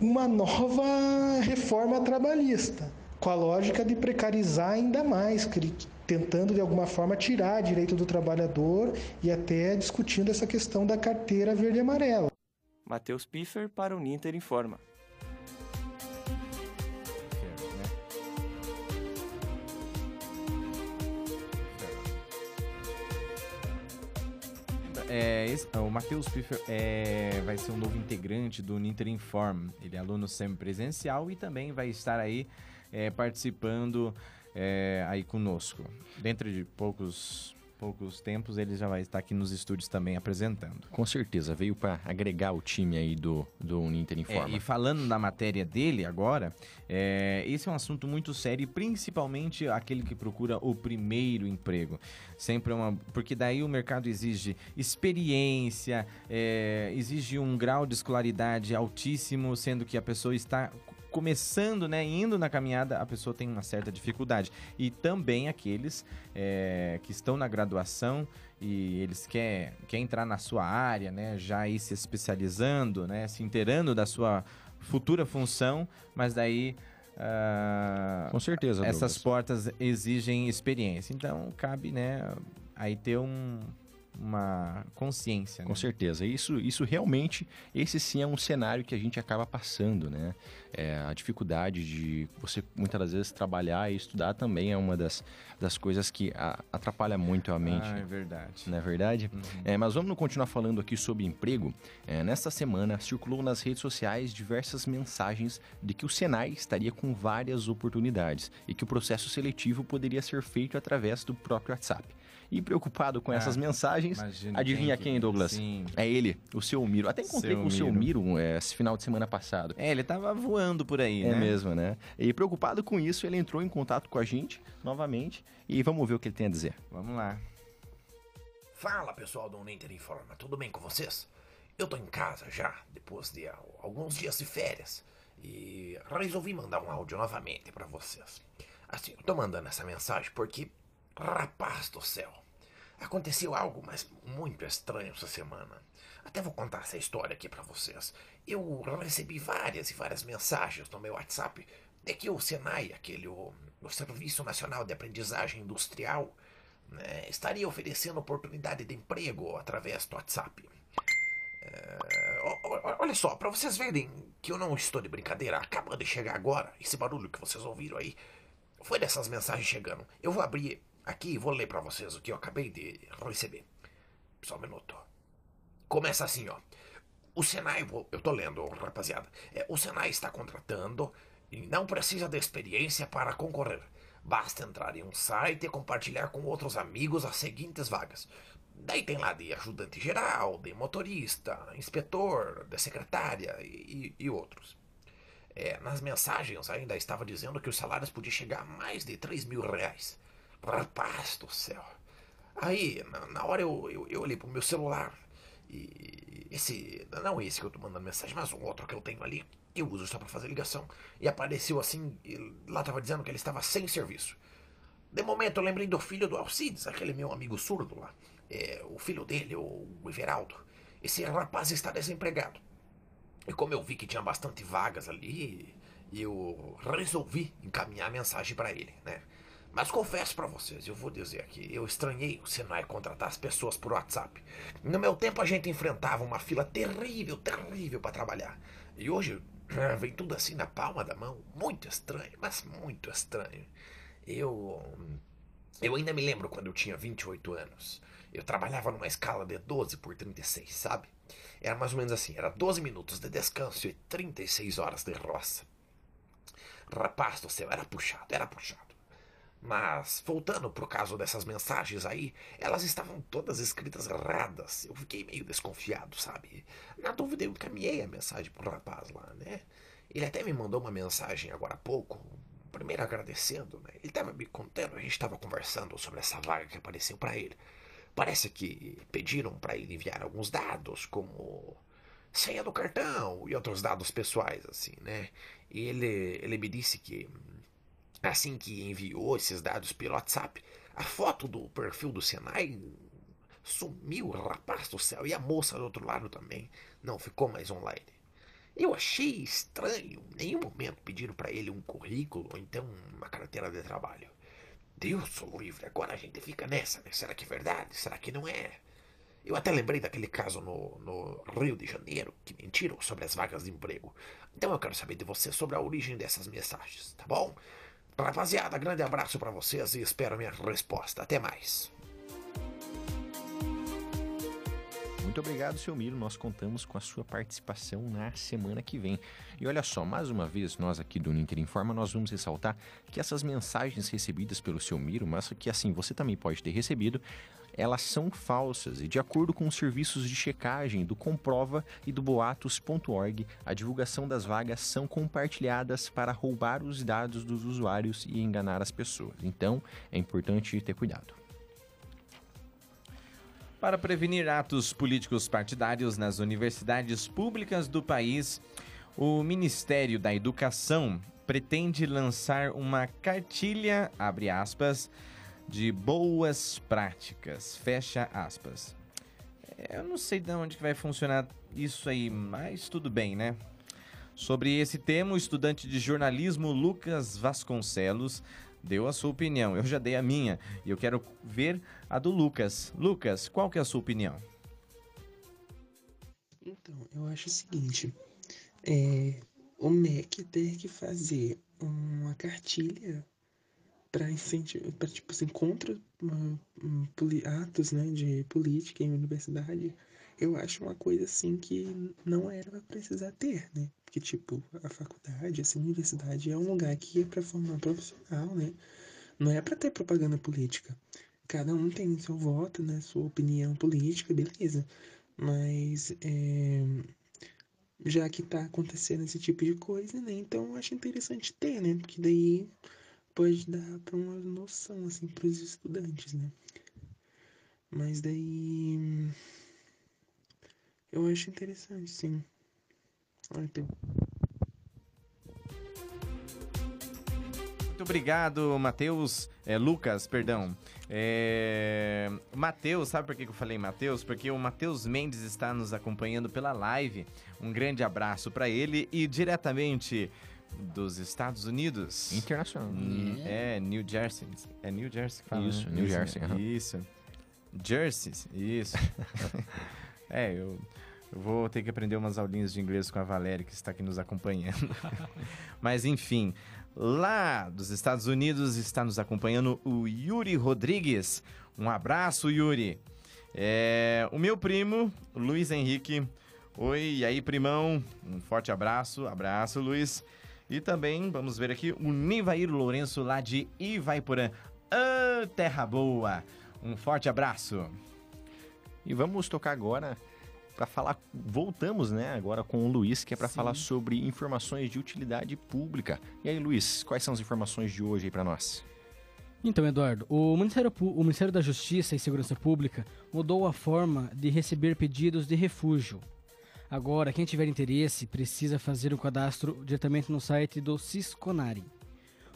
[SPEAKER 18] uma nova reforma trabalhista, com a lógica de precarizar ainda mais, tentando de alguma forma tirar direito do trabalhador e até discutindo essa questão da carteira verde e amarela.
[SPEAKER 17] Matheus Piffer para o Ninter Informa.
[SPEAKER 3] É, esse, o Matheus Piffer é, vai ser um novo integrante do Ninter Inform. Ele é aluno semipresencial e também vai estar aí é, participando é, aí conosco. Dentro de poucos poucos tempos ele já vai estar aqui nos estúdios também apresentando.
[SPEAKER 2] Com certeza, veio para agregar o time aí do, do Uninter Informa.
[SPEAKER 3] É, e falando da matéria dele agora, é, esse é um assunto muito sério, principalmente aquele que procura o primeiro emprego. Sempre uma. Porque daí o mercado exige experiência, é, exige um grau de escolaridade altíssimo, sendo que a pessoa está começando, né, indo na caminhada, a pessoa tem uma certa dificuldade. E também aqueles é, que estão na graduação e eles querem quer entrar na sua área, né, já ir se especializando, né, se inteirando da sua futura função, mas daí Uh,
[SPEAKER 2] Com certeza.
[SPEAKER 3] Essas Douglas. portas exigem experiência. Então, cabe, né, aí ter um, uma consciência.
[SPEAKER 2] Com né? certeza. Isso, isso realmente, esse sim é um cenário que a gente acaba passando, né? É, a dificuldade de você muitas das vezes trabalhar e estudar também é uma das, das coisas que a, atrapalha muito a mente.
[SPEAKER 3] Ah, é verdade.
[SPEAKER 2] Não é verdade? Uhum. É, mas vamos continuar falando aqui sobre emprego. É, nesta semana circulou nas redes sociais diversas mensagens de que o Senai estaria com várias oportunidades e que o processo seletivo poderia ser feito através do próprio WhatsApp. E preocupado com ah, essas mensagens, adivinha quem, quem Douglas? Sim. É ele, o seu Miro. Até encontrei seu com o seu Miro é, esse final de semana passado.
[SPEAKER 3] É, ele tava voando por aí,
[SPEAKER 2] é
[SPEAKER 3] né?
[SPEAKER 2] É mesmo, né? E preocupado com isso, ele entrou em contato com a gente novamente e vamos ver o que ele tem a dizer.
[SPEAKER 3] Vamos lá.
[SPEAKER 21] Fala pessoal do Uninter Informa, tudo bem com vocês? Eu tô em casa já, depois de alguns dias de férias, e resolvi mandar um áudio novamente para vocês. Assim, eu tô mandando essa mensagem porque, rapaz do céu, Aconteceu algo, mas muito estranho essa semana. Até vou contar essa história aqui para vocês. Eu recebi várias e várias mensagens no meu WhatsApp de que o Senai, aquele o, o Serviço Nacional de Aprendizagem Industrial, né, estaria oferecendo oportunidade de emprego através do WhatsApp. É, olha só, para vocês verem que eu não estou de brincadeira, acaba de chegar agora, esse barulho que vocês ouviram aí, foi dessas mensagens chegando. Eu vou abrir Aqui vou ler para vocês o que eu acabei de receber. Só um minuto. Começa assim, ó. O Senai, eu tô lendo, rapaziada. É, o Senai está contratando e não precisa de experiência para concorrer. Basta entrar em um site e compartilhar com outros amigos as seguintes vagas. Daí tem lá de ajudante geral, de motorista, inspetor, de secretária e, e outros. É, nas mensagens ainda estava dizendo que os salários podiam chegar a mais de 3 mil reais. Rapaz do céu. Aí, na, na hora eu, eu, eu olhei pro meu celular. E esse. Não esse que eu tô mandando mensagem, mas um outro que eu tenho ali. Eu uso só pra fazer ligação. E apareceu assim. lá tava dizendo que ele estava sem serviço. De momento eu lembrei do filho do Alcides, aquele meu amigo surdo lá. É, o filho dele, o Everaldo. Esse rapaz está desempregado. E como eu vi que tinha bastante vagas ali, eu resolvi encaminhar a mensagem para ele, né? Mas confesso para vocês, eu vou dizer aqui, eu estranhei o Senai contratar as pessoas por WhatsApp. No meu tempo a gente enfrentava uma fila terrível, terrível para trabalhar. E hoje vem tudo assim na palma da mão. Muito estranho, mas muito estranho. Eu. Eu ainda me lembro quando eu tinha 28 anos. Eu trabalhava numa escala de 12 por 36, sabe? Era mais ou menos assim, era 12 minutos de descanso e 36 horas de roça. Rapaz do céu, era puxado, era puxado. Mas, voltando pro caso dessas mensagens aí, elas estavam todas escritas erradas. Eu fiquei meio desconfiado, sabe? Na dúvida, eu encaminhei a mensagem pro rapaz lá, né? Ele até me mandou uma mensagem agora há pouco, primeiro agradecendo, né? Ele estava me contando, a gente estava conversando sobre essa vaga que apareceu para ele. Parece que pediram para ele enviar alguns dados, como senha do cartão e outros dados pessoais, assim, né? E ele, ele me disse que assim que enviou esses dados pelo WhatsApp, a foto do perfil do Senai sumiu, rapaz do céu, e a moça do outro lado também não ficou mais online. Eu achei estranho, em nenhum momento pediram para ele um currículo ou então uma carteira de trabalho. Deus sou livre, agora a gente fica nessa, né? Será que é verdade? Será que não é? Eu até lembrei daquele caso no, no Rio de Janeiro, que mentiram sobre as vagas de emprego. Então eu quero saber de você sobre a origem dessas mensagens, tá bom? Rapaziada, grande abraço para vocês e espero minha resposta. Até mais.
[SPEAKER 2] Muito obrigado, seu Miro. Nós contamos com a sua participação na semana que vem. E olha só, mais uma vez, nós aqui do Ninter Informa, nós vamos ressaltar que essas mensagens recebidas pelo seu Miro, mas que assim você também pode ter recebido, elas são falsas e de acordo com os serviços de checagem do Comprova e do Boatos.org, a divulgação das vagas são compartilhadas para roubar os dados dos usuários e enganar as pessoas. Então, é importante ter cuidado.
[SPEAKER 3] Para prevenir atos políticos partidários nas universidades públicas do país, o Ministério da Educação pretende lançar uma cartilha, abre aspas, de boas práticas, fecha aspas. É, eu não sei de onde que vai funcionar isso aí, mas tudo bem, né? Sobre esse tema, o estudante de jornalismo Lucas Vasconcelos deu a sua opinião. Eu já dei a minha e eu quero ver a do Lucas. Lucas, qual que é a sua opinião?
[SPEAKER 22] Então, eu acho o seguinte, é, o MEC ter que fazer uma cartilha para incentivar, para tipo assim, contra atos, né, de política em universidade, eu acho uma coisa assim que não era pra precisar ter, né? Porque, tipo, a faculdade, assim, a universidade é um lugar que é pra formar profissional, né? Não é pra ter propaganda política. Cada um tem seu voto, né? Sua opinião política, beleza. Mas, é... já que tá acontecendo esse tipo de coisa, né? Então eu acho interessante ter, né? Porque daí pode dar pra uma noção, assim, pros estudantes, né? Mas daí eu acho interessante, sim. Olha.
[SPEAKER 3] Muito obrigado, Matheus. É, Lucas, perdão. É... Matheus, sabe por que eu falei Matheus? Porque o Matheus Mendes está nos acompanhando pela live. Um grande abraço para ele e diretamente dos Estados Unidos.
[SPEAKER 2] Internacional.
[SPEAKER 3] Hum, é, New Jersey. É New Jersey que fala,
[SPEAKER 2] Isso,
[SPEAKER 3] né?
[SPEAKER 2] New Jersey. uhum.
[SPEAKER 3] Isso. Jersey, isso. é, eu, eu vou ter que aprender umas aulinhas de inglês com a Valéria, que está aqui nos acompanhando. Mas enfim, lá dos Estados Unidos está nos acompanhando o Yuri Rodrigues. Um abraço, Yuri. É, o meu primo, Luiz Henrique. Oi, e aí, primão? Um forte abraço. Abraço, Luiz. E também, vamos ver aqui, o Nivair Lourenço, lá de Ivaiporã. Ah, terra boa! Um forte abraço.
[SPEAKER 2] E vamos tocar agora para falar, voltamos, né, agora com o Luiz, que é para falar sobre informações de utilidade pública. E aí, Luiz, quais são as informações de hoje aí para nós?
[SPEAKER 8] Então, Eduardo, o Ministério, o Ministério da Justiça e Segurança Pública mudou a forma de receber pedidos de refúgio. Agora, quem tiver interesse precisa fazer o cadastro diretamente no site do Cisconari.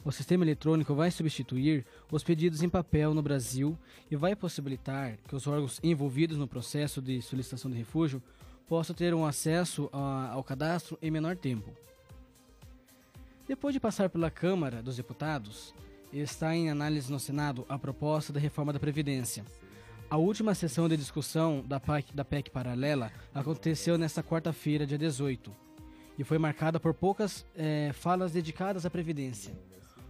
[SPEAKER 8] O sistema eletrônico vai substituir os pedidos em papel no Brasil e vai possibilitar que os órgãos envolvidos no processo de solicitação de refúgio possam ter um acesso a- ao cadastro em menor tempo. Depois de passar pela Câmara dos Deputados, está em análise no Senado a proposta da reforma da Previdência. A última sessão de discussão da PEC, da PEC paralela aconteceu nesta quarta-feira, dia 18, e foi marcada por poucas eh, falas dedicadas à Previdência.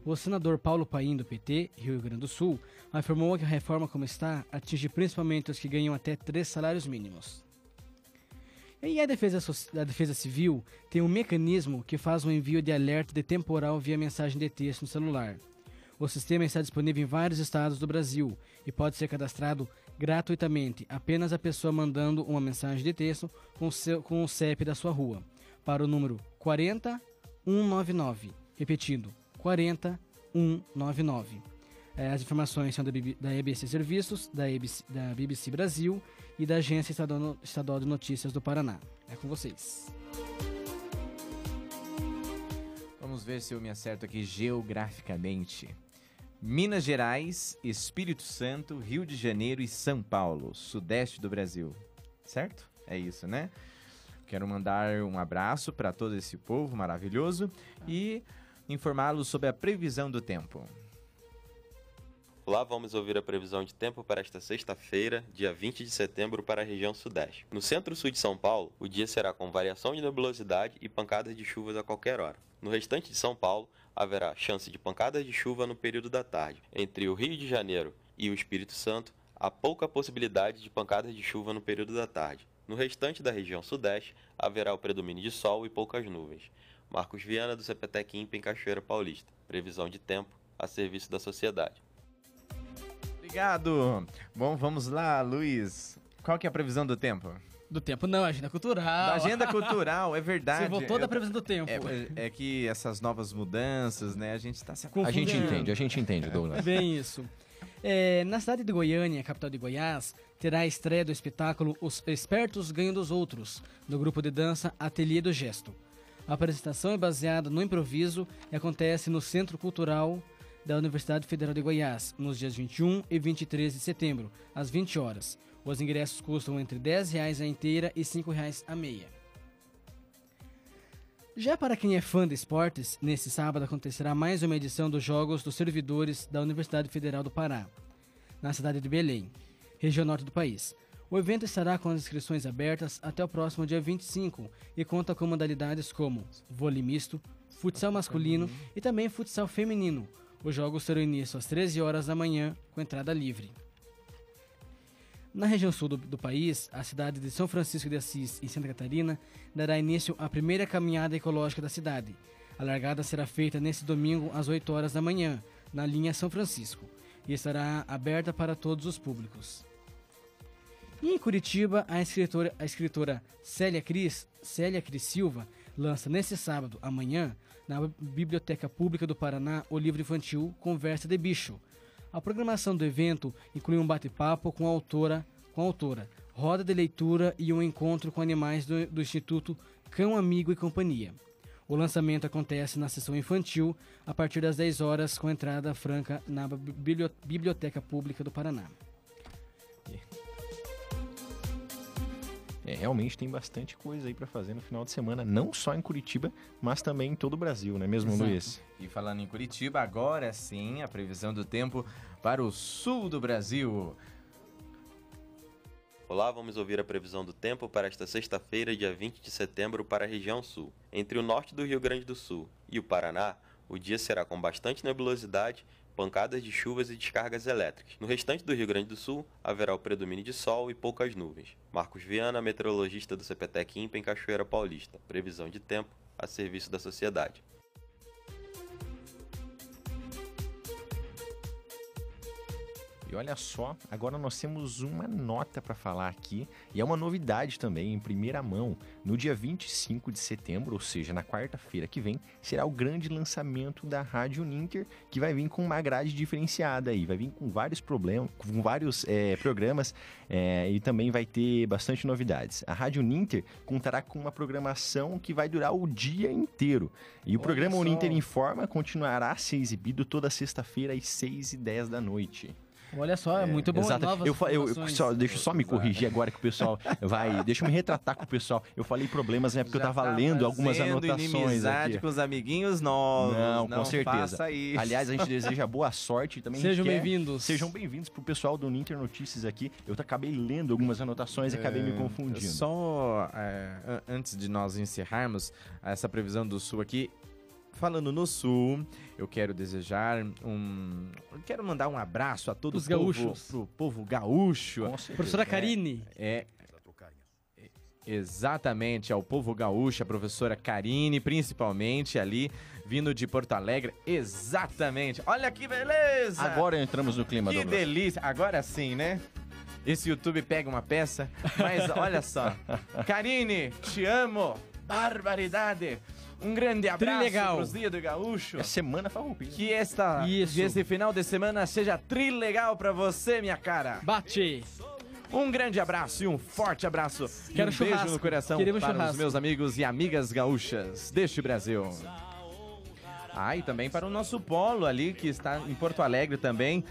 [SPEAKER 8] O senador Paulo Paim, do PT, Rio Grande do Sul, afirmou que a reforma como está atinge principalmente os que ganham até três salários mínimos. E a defesa, a defesa Civil tem um mecanismo que faz o envio de alerta de temporal via mensagem de texto no celular. O sistema está disponível em vários estados do Brasil e pode ser cadastrado gratuitamente, apenas a pessoa mandando uma mensagem de texto com, seu, com o CEP da sua rua, para o número 40199. Repetindo, 40199. É, as informações são da, da EBC Serviços, da, EBC, da BBC Brasil e da Agência Estadual, Estadual de Notícias do Paraná. É com vocês.
[SPEAKER 3] Vamos ver se eu me acerto aqui geograficamente. Minas Gerais, Espírito Santo, Rio de Janeiro e São Paulo, sudeste do Brasil. Certo? É isso, né? Quero mandar um abraço para todo esse povo maravilhoso e informá-los sobre a previsão do tempo.
[SPEAKER 7] Lá vamos ouvir a previsão de tempo para esta sexta-feira, dia 20 de setembro, para a região sudeste. No centro-sul de São Paulo, o dia será com variação de nebulosidade e pancadas de chuvas a qualquer hora. No restante de São Paulo, haverá chance de pancadas de chuva no período da tarde. Entre o Rio de Janeiro e o Espírito Santo, há pouca possibilidade de pancadas de chuva no período da tarde. No restante da região sudeste, haverá o predomínio de sol e poucas nuvens. Marcos Viana, do CPTEC INPE, em Cachoeira Paulista. Previsão de tempo a serviço da sociedade.
[SPEAKER 3] Obrigado. Bom, vamos lá, Luiz. Qual que é a previsão do tempo?
[SPEAKER 8] Do tempo não, agenda cultural.
[SPEAKER 3] Da agenda cultural, é verdade.
[SPEAKER 8] Você voltou da previsão do tempo.
[SPEAKER 3] É, é, que essas novas mudanças, né, a gente está se
[SPEAKER 2] A gente entende, a gente entende, Douglas.
[SPEAKER 8] Bem isso. É, na cidade de Goiânia, capital de Goiás, terá a estreia do espetáculo Os Espertos Ganham dos Outros, do grupo de dança Ateliê do Gesto. A apresentação é baseada no improviso e acontece no Centro Cultural da Universidade Federal de Goiás, nos dias 21 e 23 de setembro, às 20 horas. Os ingressos custam entre 10 reais a inteira e 5 reais a meia. Já para quem é fã de esportes, nesse sábado acontecerá mais uma edição dos Jogos dos Servidores da Universidade Federal do Pará, na cidade de Belém, região norte do país. O evento estará com as inscrições abertas até o próximo dia 25 e conta com modalidades como vôlei misto, futsal masculino e também futsal feminino, os jogos terão início às 13 horas da manhã, com entrada livre. Na região sul do, do, país, a cidade de São Francisco de Assis, em Santa Catarina, dará início à primeira caminhada ecológica da cidade. A largada será feita neste domingo às 8 horas da manhã, na linha São Francisco, e estará aberta para todos os públicos. E em Curitiba, a escritora, a escritora Célia Cris, Célia Cris Silva, lança neste sábado, amanhã, na Biblioteca Pública do Paraná o livro infantil Conversa de Bicho. A programação do evento inclui um bate-papo com a autora, com a autora, roda de leitura e um encontro com animais do, do Instituto Cão Amigo e Companhia. O lançamento acontece na sessão infantil a partir das 10 horas com entrada franca na Biblioteca Pública do Paraná.
[SPEAKER 2] É, realmente tem bastante coisa aí para fazer no final de semana, não só em Curitiba, mas também em todo o Brasil, não é mesmo, Exato. Luiz?
[SPEAKER 3] E falando em Curitiba, agora sim, a previsão do tempo para o sul do Brasil.
[SPEAKER 7] Olá, vamos ouvir a previsão do tempo para esta sexta-feira, dia 20 de setembro, para a região sul. Entre o norte do Rio Grande do Sul e o Paraná, o dia será com bastante nebulosidade pancadas de chuvas e descargas elétricas. No restante do Rio Grande do Sul, haverá o predomínio de sol e poucas nuvens. Marcos Viana, meteorologista do CPTEC INPE em Cachoeira Paulista. Previsão de tempo a serviço da sociedade.
[SPEAKER 2] E olha só, agora nós temos uma nota para falar aqui, e é uma novidade também, em primeira mão. No dia 25 de setembro, ou seja, na quarta-feira que vem, será o grande lançamento da Rádio Ninter, que vai vir com uma grade diferenciada aí, vai vir com vários problemas, com vários é, programas é, e também vai ter bastante novidades. A Rádio Ninter contará com uma programação que vai durar o dia inteiro. E o olha programa Uninter Informa continuará a ser exibido toda sexta-feira às 6 e 10 da noite.
[SPEAKER 8] Olha só, é, muito bom.
[SPEAKER 2] Exato. Eu, eu, eu só, deixa eu só me corrigir agora que o pessoal vai. Deixa eu me retratar com o pessoal. Eu falei problemas, né? Porque Já eu tava tá lendo algumas anotações aqui.
[SPEAKER 3] com os amiguinhos novos. Não,
[SPEAKER 2] não com certeza. Aliás, a gente deseja boa sorte também.
[SPEAKER 8] Sejam bem-vindos.
[SPEAKER 2] Sejam bem-vindos pro pessoal do Ninter Notícias aqui. Eu acabei lendo algumas anotações e acabei me é, confundindo.
[SPEAKER 3] Só é, antes de nós encerrarmos essa previsão do Sul aqui, falando no Sul, eu quero desejar um. eu Quero mandar um abraço a todo
[SPEAKER 8] Os
[SPEAKER 3] o povo,
[SPEAKER 8] gaúchos.
[SPEAKER 3] pro povo gaúcho.
[SPEAKER 8] Professora
[SPEAKER 3] É,
[SPEAKER 8] Karine.
[SPEAKER 3] É. Exatamente, ao povo gaúcho, a professora Karine, principalmente ali, vindo de Porto Alegre. Exatamente. Olha que beleza!
[SPEAKER 2] Agora entramos no clima,
[SPEAKER 3] Que
[SPEAKER 2] Douglas.
[SPEAKER 3] delícia! Agora sim, né? Esse YouTube pega uma peça, mas olha só. Karine, te amo! Barbaridade! Um grande abraço
[SPEAKER 8] Trilegal.
[SPEAKER 3] pros dias do gaúcho.
[SPEAKER 2] É semana farroupilha.
[SPEAKER 3] Que esta,
[SPEAKER 8] Isso.
[SPEAKER 3] que esse final de semana seja trilegal pra você, minha cara.
[SPEAKER 8] Bate!
[SPEAKER 3] Um grande abraço e um forte abraço.
[SPEAKER 8] Quero
[SPEAKER 3] e um beijo no coração
[SPEAKER 8] Queremos
[SPEAKER 3] para os
[SPEAKER 8] churrasco.
[SPEAKER 3] meus amigos e amigas gaúchas deste Brasil. Ah, e também para o nosso polo ali, que está em Porto Alegre também.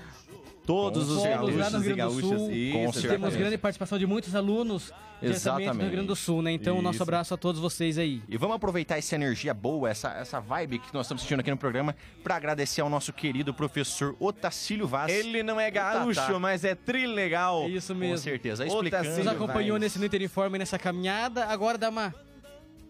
[SPEAKER 3] Todos os gaúchos e gaúchas. Isso,
[SPEAKER 8] Temos
[SPEAKER 3] exatamente.
[SPEAKER 8] grande participação de muitos alunos diretamente do Rio Grande do Sul, né? Então, nosso
[SPEAKER 2] Isso.
[SPEAKER 8] abraço a todos vocês aí.
[SPEAKER 2] E vamos aproveitar essa energia boa, essa, essa vibe que nós estamos sentindo aqui no programa, para agradecer ao nosso querido professor Otacílio Vaz.
[SPEAKER 3] Ele não é gaúcho,
[SPEAKER 2] Tatá.
[SPEAKER 3] mas é trilegal.
[SPEAKER 8] É isso mesmo.
[SPEAKER 2] Com certeza.
[SPEAKER 3] Otacílio
[SPEAKER 2] Explicando.
[SPEAKER 8] Nos acompanhou nesse no Informe nessa caminhada. Agora dá uma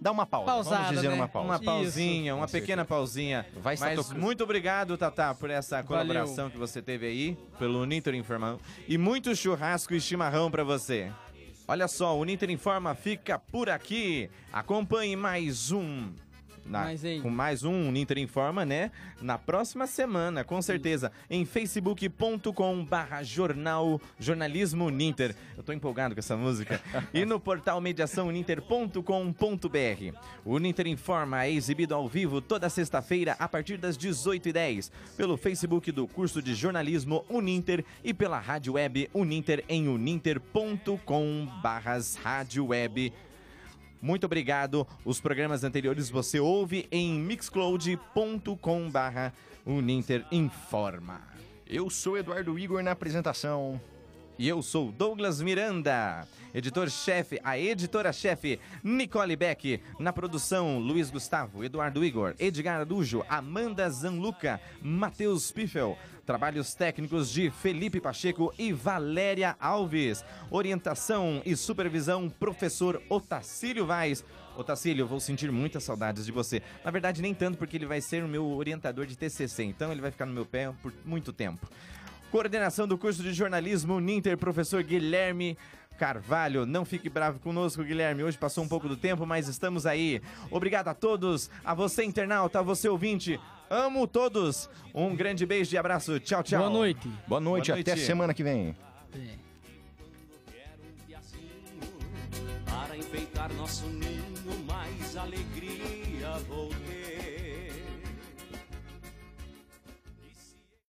[SPEAKER 2] Dá uma pausa.
[SPEAKER 8] pausada,
[SPEAKER 2] vamos dizer
[SPEAKER 8] né?
[SPEAKER 2] uma pausa.
[SPEAKER 3] Uma pausinha,
[SPEAKER 2] Isso.
[SPEAKER 3] uma pequena pausinha.
[SPEAKER 2] Vai estar
[SPEAKER 3] Mas
[SPEAKER 2] tocando.
[SPEAKER 3] muito obrigado, Tatá, por essa
[SPEAKER 8] Valeu.
[SPEAKER 3] colaboração que você teve aí, pelo Uninter Informa. E muito churrasco e chimarrão pra você. Olha só, o Uninter Informa fica por aqui. Acompanhe mais um. Na-
[SPEAKER 8] Mais
[SPEAKER 3] com mais um Uninter Informa, né? Na próxima semana, com certeza. Em facebook.com barra jornal jornalismo Uninter. Eu tô empolgado com essa música. e no portal mediaçãouninter.com.br. O Uninter Informa é exibido ao vivo toda sexta-feira a partir das 18h10 pelo Facebook do curso de jornalismo Uninter e pela rádio web Uninter em uninter.com barras rádio web. Muito obrigado. Os programas anteriores você ouve em mixcloud.com barra Uninter Informa.
[SPEAKER 2] Eu sou Eduardo Igor na apresentação.
[SPEAKER 3] E eu sou Douglas Miranda, editor-chefe, a editora-chefe Nicole Beck, na produção Luiz Gustavo, Eduardo Igor, Edgar Adujo, Amanda Zanluca, Matheus Piffel, trabalhos técnicos de Felipe Pacheco e Valéria Alves, orientação e supervisão professor Otacílio Vaz. Otacílio, eu vou sentir muitas saudades de você. Na verdade, nem tanto, porque ele vai ser o meu orientador de TCC, então ele vai ficar no meu pé por muito tempo. Coordenação do curso de jornalismo Ninter, professor Guilherme Carvalho. Não fique bravo conosco, Guilherme. Hoje passou um pouco do tempo, mas estamos aí. Obrigado a todos, a você internauta, a você ouvinte. Amo todos. Um grande beijo e abraço. Tchau, tchau.
[SPEAKER 8] Boa noite.
[SPEAKER 2] Boa noite,
[SPEAKER 3] Boa
[SPEAKER 2] até
[SPEAKER 3] noite.
[SPEAKER 2] semana que vem.
[SPEAKER 23] Para enfeitar nosso ninho,